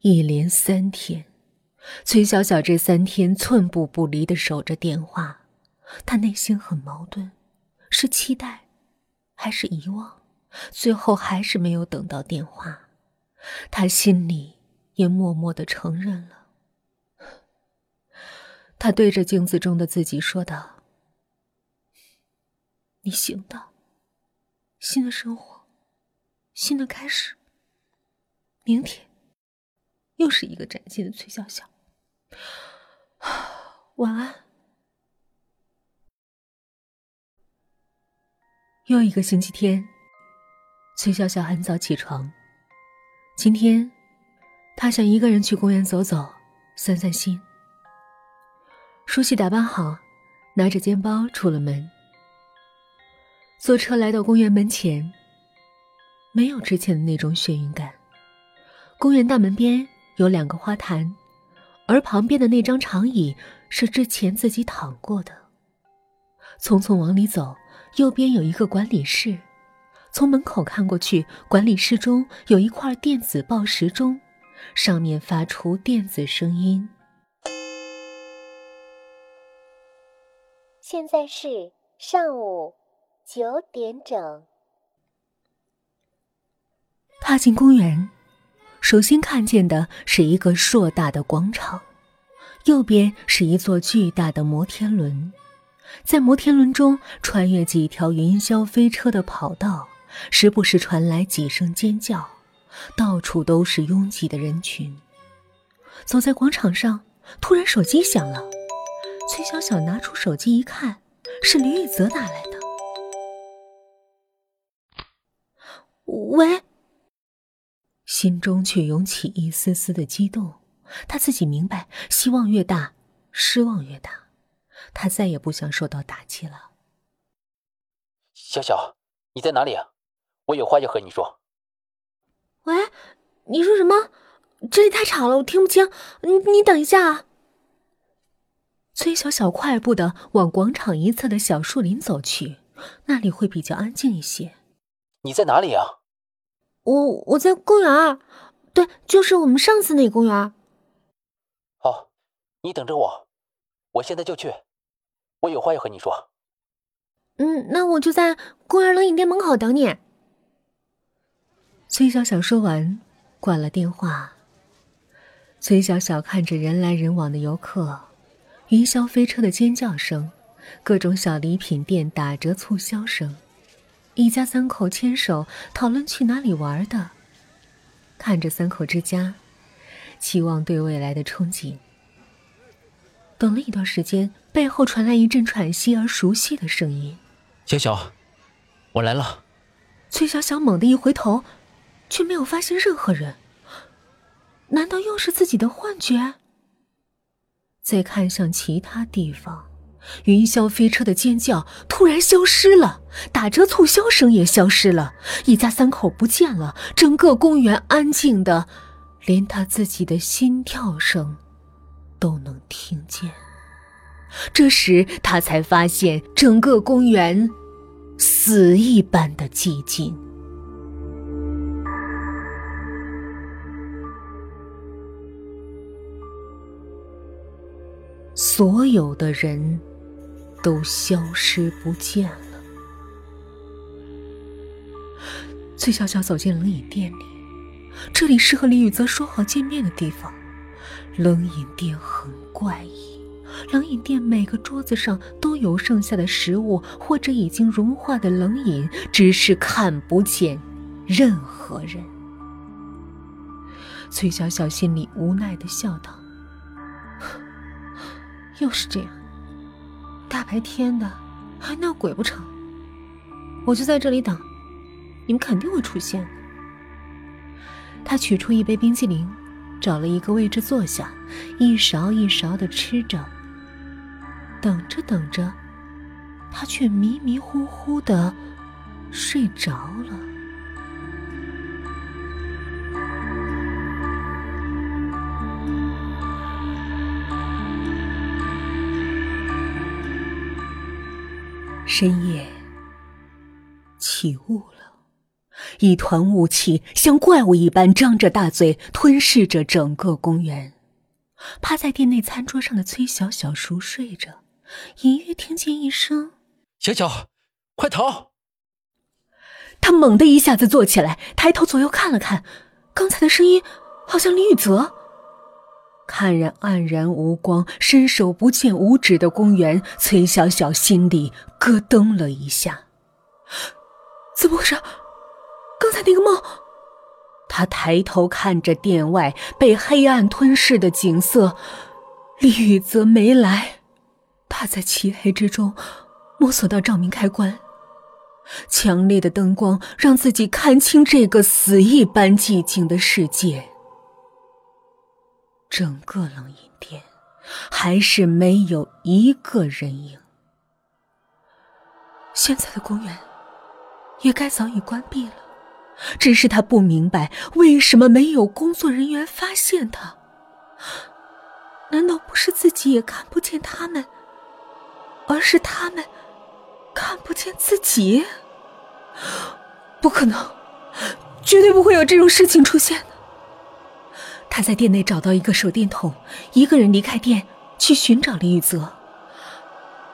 一连三天，崔小小这三天寸步不离的守着电话，她内心很矛盾，是期待，还是遗忘？最后还是没有等到电话，她心里也默默的承认了。她对着镜子中的自己说道：“你行的，新的生活，新的开始。明天。”又是一个崭新的崔笑笑，晚安。又一个星期天，崔笑笑很早起床。今天，他想一个人去公园走走，散散心。梳洗打扮好，拿着肩包出了门。坐车来到公园门前，没有之前的那种眩晕感。公园大门边。有两个花坛，而旁边的那张长椅是之前自己躺过的。匆匆往里走，右边有一个管理室，从门口看过去，管理室中有一块电子报时钟，上面发出电子声音。现在是上午九点整。踏进公园。首先看见的是一个硕大的广场，右边是一座巨大的摩天轮，在摩天轮中穿越几条云霄飞车的跑道，时不时传来几声尖叫，到处都是拥挤的人群。走在广场上，突然手机响了，崔小小拿出手机一看，是李雨泽打来的。喂。心中却涌起一丝丝的激动，他自己明白，希望越大，失望越大，他再也不想受到打击了。小小，你在哪里啊？我有话要和你说。喂，你说什么？这里太吵了，我听不清。你你等一下啊。崔小小快步的往广场一侧的小树林走去，那里会比较安静一些。你在哪里啊？我我在公园，对，就是我们上次那公园。好，你等着我，我现在就去，我有话要和你说。嗯，那我就在公园冷饮店门口等你。崔小小说完，挂了电话。崔小小看着人来人往的游客，云霄飞车的尖叫声，各种小礼品店打折促销声。一家三口牵手讨论去哪里玩的，看着三口之家，期望对未来的憧憬。等了一段时间，背后传来一阵喘息而熟悉的声音：“小小，我来了。”崔小小猛地一回头，却没有发现任何人。难道又是自己的幻觉？再看向其他地方。云霄飞车的尖叫突然消失了，打折促销声也消失了，一家三口不见了，整个公园安静的，连他自己的心跳声都能听见。这时他才发现，整个公园死一般的寂静，所有的人。都消失不见了。崔小小走进冷饮店里，这里是和李雨泽说好见面的地方。冷饮店很怪异，冷饮店每个桌子上都有剩下的食物或者已经融化的冷饮，只是看不见任何人。崔小小心里无奈的笑道：“又是这样。”大白天的，还闹鬼不成？我就在这里等，你们肯定会出现。他取出一杯冰淇淋，找了一个位置坐下，一勺一勺的吃着。等着等着，他却迷迷糊糊的睡着了。深夜，起雾了，一团雾气像怪物一般张着大嘴吞噬着整个公园。趴在店内餐桌上的崔小小熟睡着，隐约听见一声：“小小，快逃！”他猛地一下子坐起来，抬头左右看了看，刚才的声音好像李雨泽。看着黯然无光、伸手不见五指的公园，崔小小心里咯噔了一下。怎么回事？刚才那个梦……他抬头看着殿外被黑暗吞噬的景色，李雨泽没来。他在漆黑之中摸索到照明开关。强烈的灯光让自己看清这个死一般寂静的世界。整个冷饮店还是没有一个人影。现在的公园也该早已关闭了，只是他不明白为什么没有工作人员发现他。难道不是自己也看不见他们，而是他们？看不见自己，不可能，绝对不会有这种事情出现。他在店内找到一个手电筒，一个人离开店去寻找李雨泽。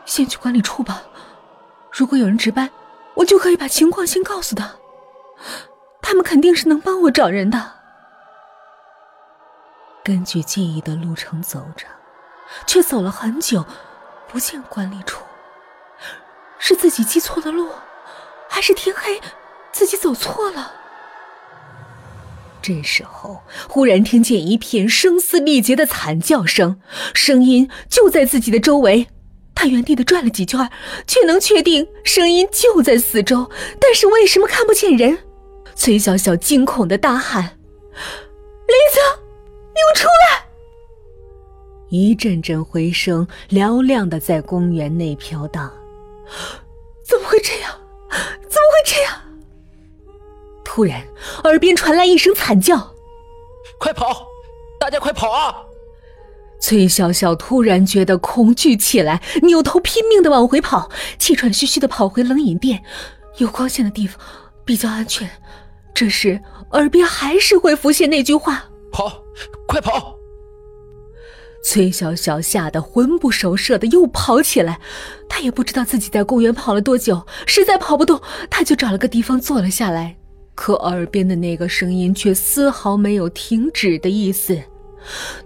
先去管理处吧，如果有人值班，我就可以把情况先告诉他，他们肯定是能帮我找人的。根据记忆的路程走着，却走了很久，不见管理处。是自己记错了路，还是天黑，自己走错了？这时候，忽然听见一片声嘶力竭的惨叫声，声音就在自己的周围。他原地的转了几圈，却能确定声音就在四周，但是为什么看不见人？崔小小惊恐的大喊：“林泽，你给我出来！”一阵阵回声嘹亮的在公园内飘荡。怎么会这样？怎么会这样？突然，耳边传来一声惨叫：“快跑！大家快跑啊！”崔小小突然觉得恐惧起来，扭头拼命的往回跑，气喘吁吁的跑回冷饮店。有光线的地方比较安全。这时，耳边还是会浮现那句话：“跑，快跑！”崔小小吓得魂不守舍的又跑起来，她也不知道自己在公园跑了多久，实在跑不动，她就找了个地方坐了下来。可耳边的那个声音却丝毫没有停止的意思，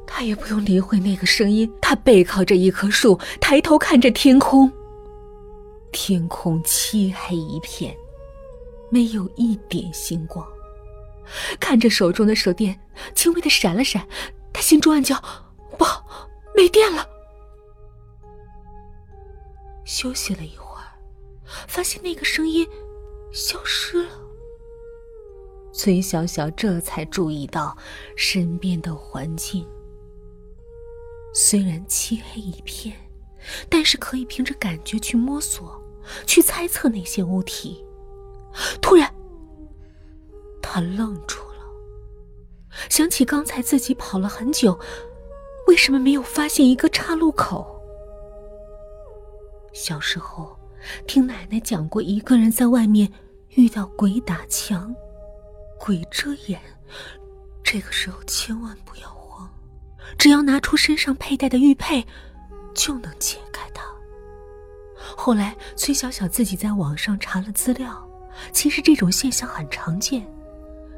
他也不用理会那个声音。他背靠着一棵树，抬头看着天空，天空漆黑一片，没有一点星光。看着手中的手电轻微的闪了闪，他心中暗叫。不好，没电了。休息了一会儿，发现那个声音消失了。崔小小这才注意到身边的环境，虽然漆黑一片，但是可以凭着感觉去摸索、去猜测那些物体。突然，他愣住了，想起刚才自己跑了很久。为什么没有发现一个岔路口？小时候听奶奶讲过，一个人在外面遇到鬼打墙、鬼遮眼，这个时候千万不要慌，只要拿出身上佩戴的玉佩，就能解开它。后来崔小小自己在网上查了资料，其实这种现象很常见，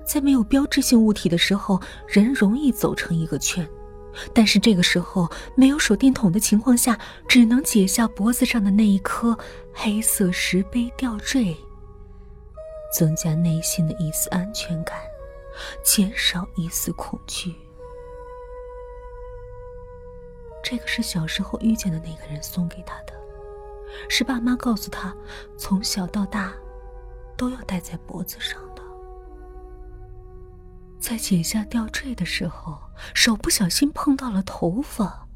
在没有标志性物体的时候，人容易走成一个圈。但是这个时候没有手电筒的情况下，只能解下脖子上的那一颗黑色石碑吊坠，增加内心的一丝安全感，减少一丝恐惧。这个是小时候遇见的那个人送给他的，是爸妈告诉他从小到大都要戴在脖子上的。在解下吊坠的时候，手不小心碰到了头发，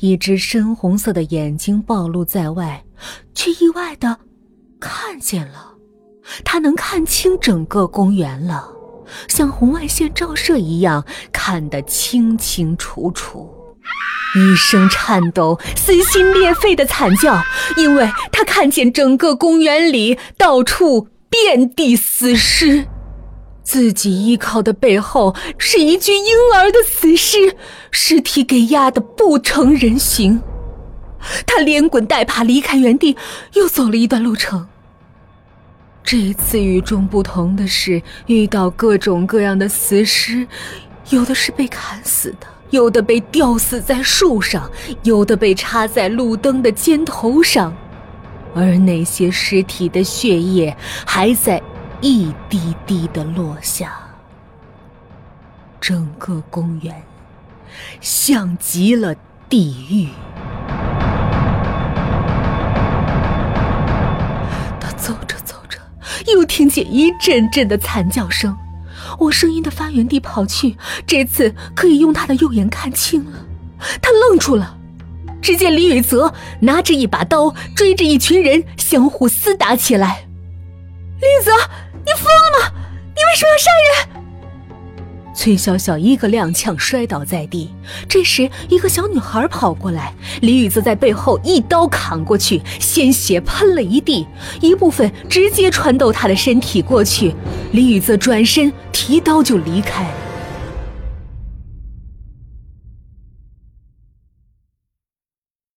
一只深红色的眼睛暴露在外，却意外的看见了，他能看清整个公园了，像红外线照射一样看得清清楚楚。一声颤抖、撕心裂肺的惨叫，因为他看见整个公园里到处遍地死尸。自己依靠的背后是一具婴儿的死尸，尸体给压得不成人形。他连滚带爬离开原地，又走了一段路程。这一次与众不同的是，遇到各种各样的死尸，有的是被砍死的，有的被吊死在树上，有的被插在路灯的尖头上，而那些尸体的血液还在一滴滴的落下。整个公园像极了地狱。又听见一阵阵的惨叫声，我声音的发源地跑去，这次可以用他的右眼看清了。他愣住了，只见李雨泽拿着一把刀，追着一群人相互厮打起来。李雨泽，你疯了吗？你为什么要杀人？崔小小一个踉跄摔倒在地，这时一个小女孩跑过来，李宇则在背后一刀砍过去，鲜血喷了一地，一部分直接穿透她的身体过去，李宇则转身提刀就离开。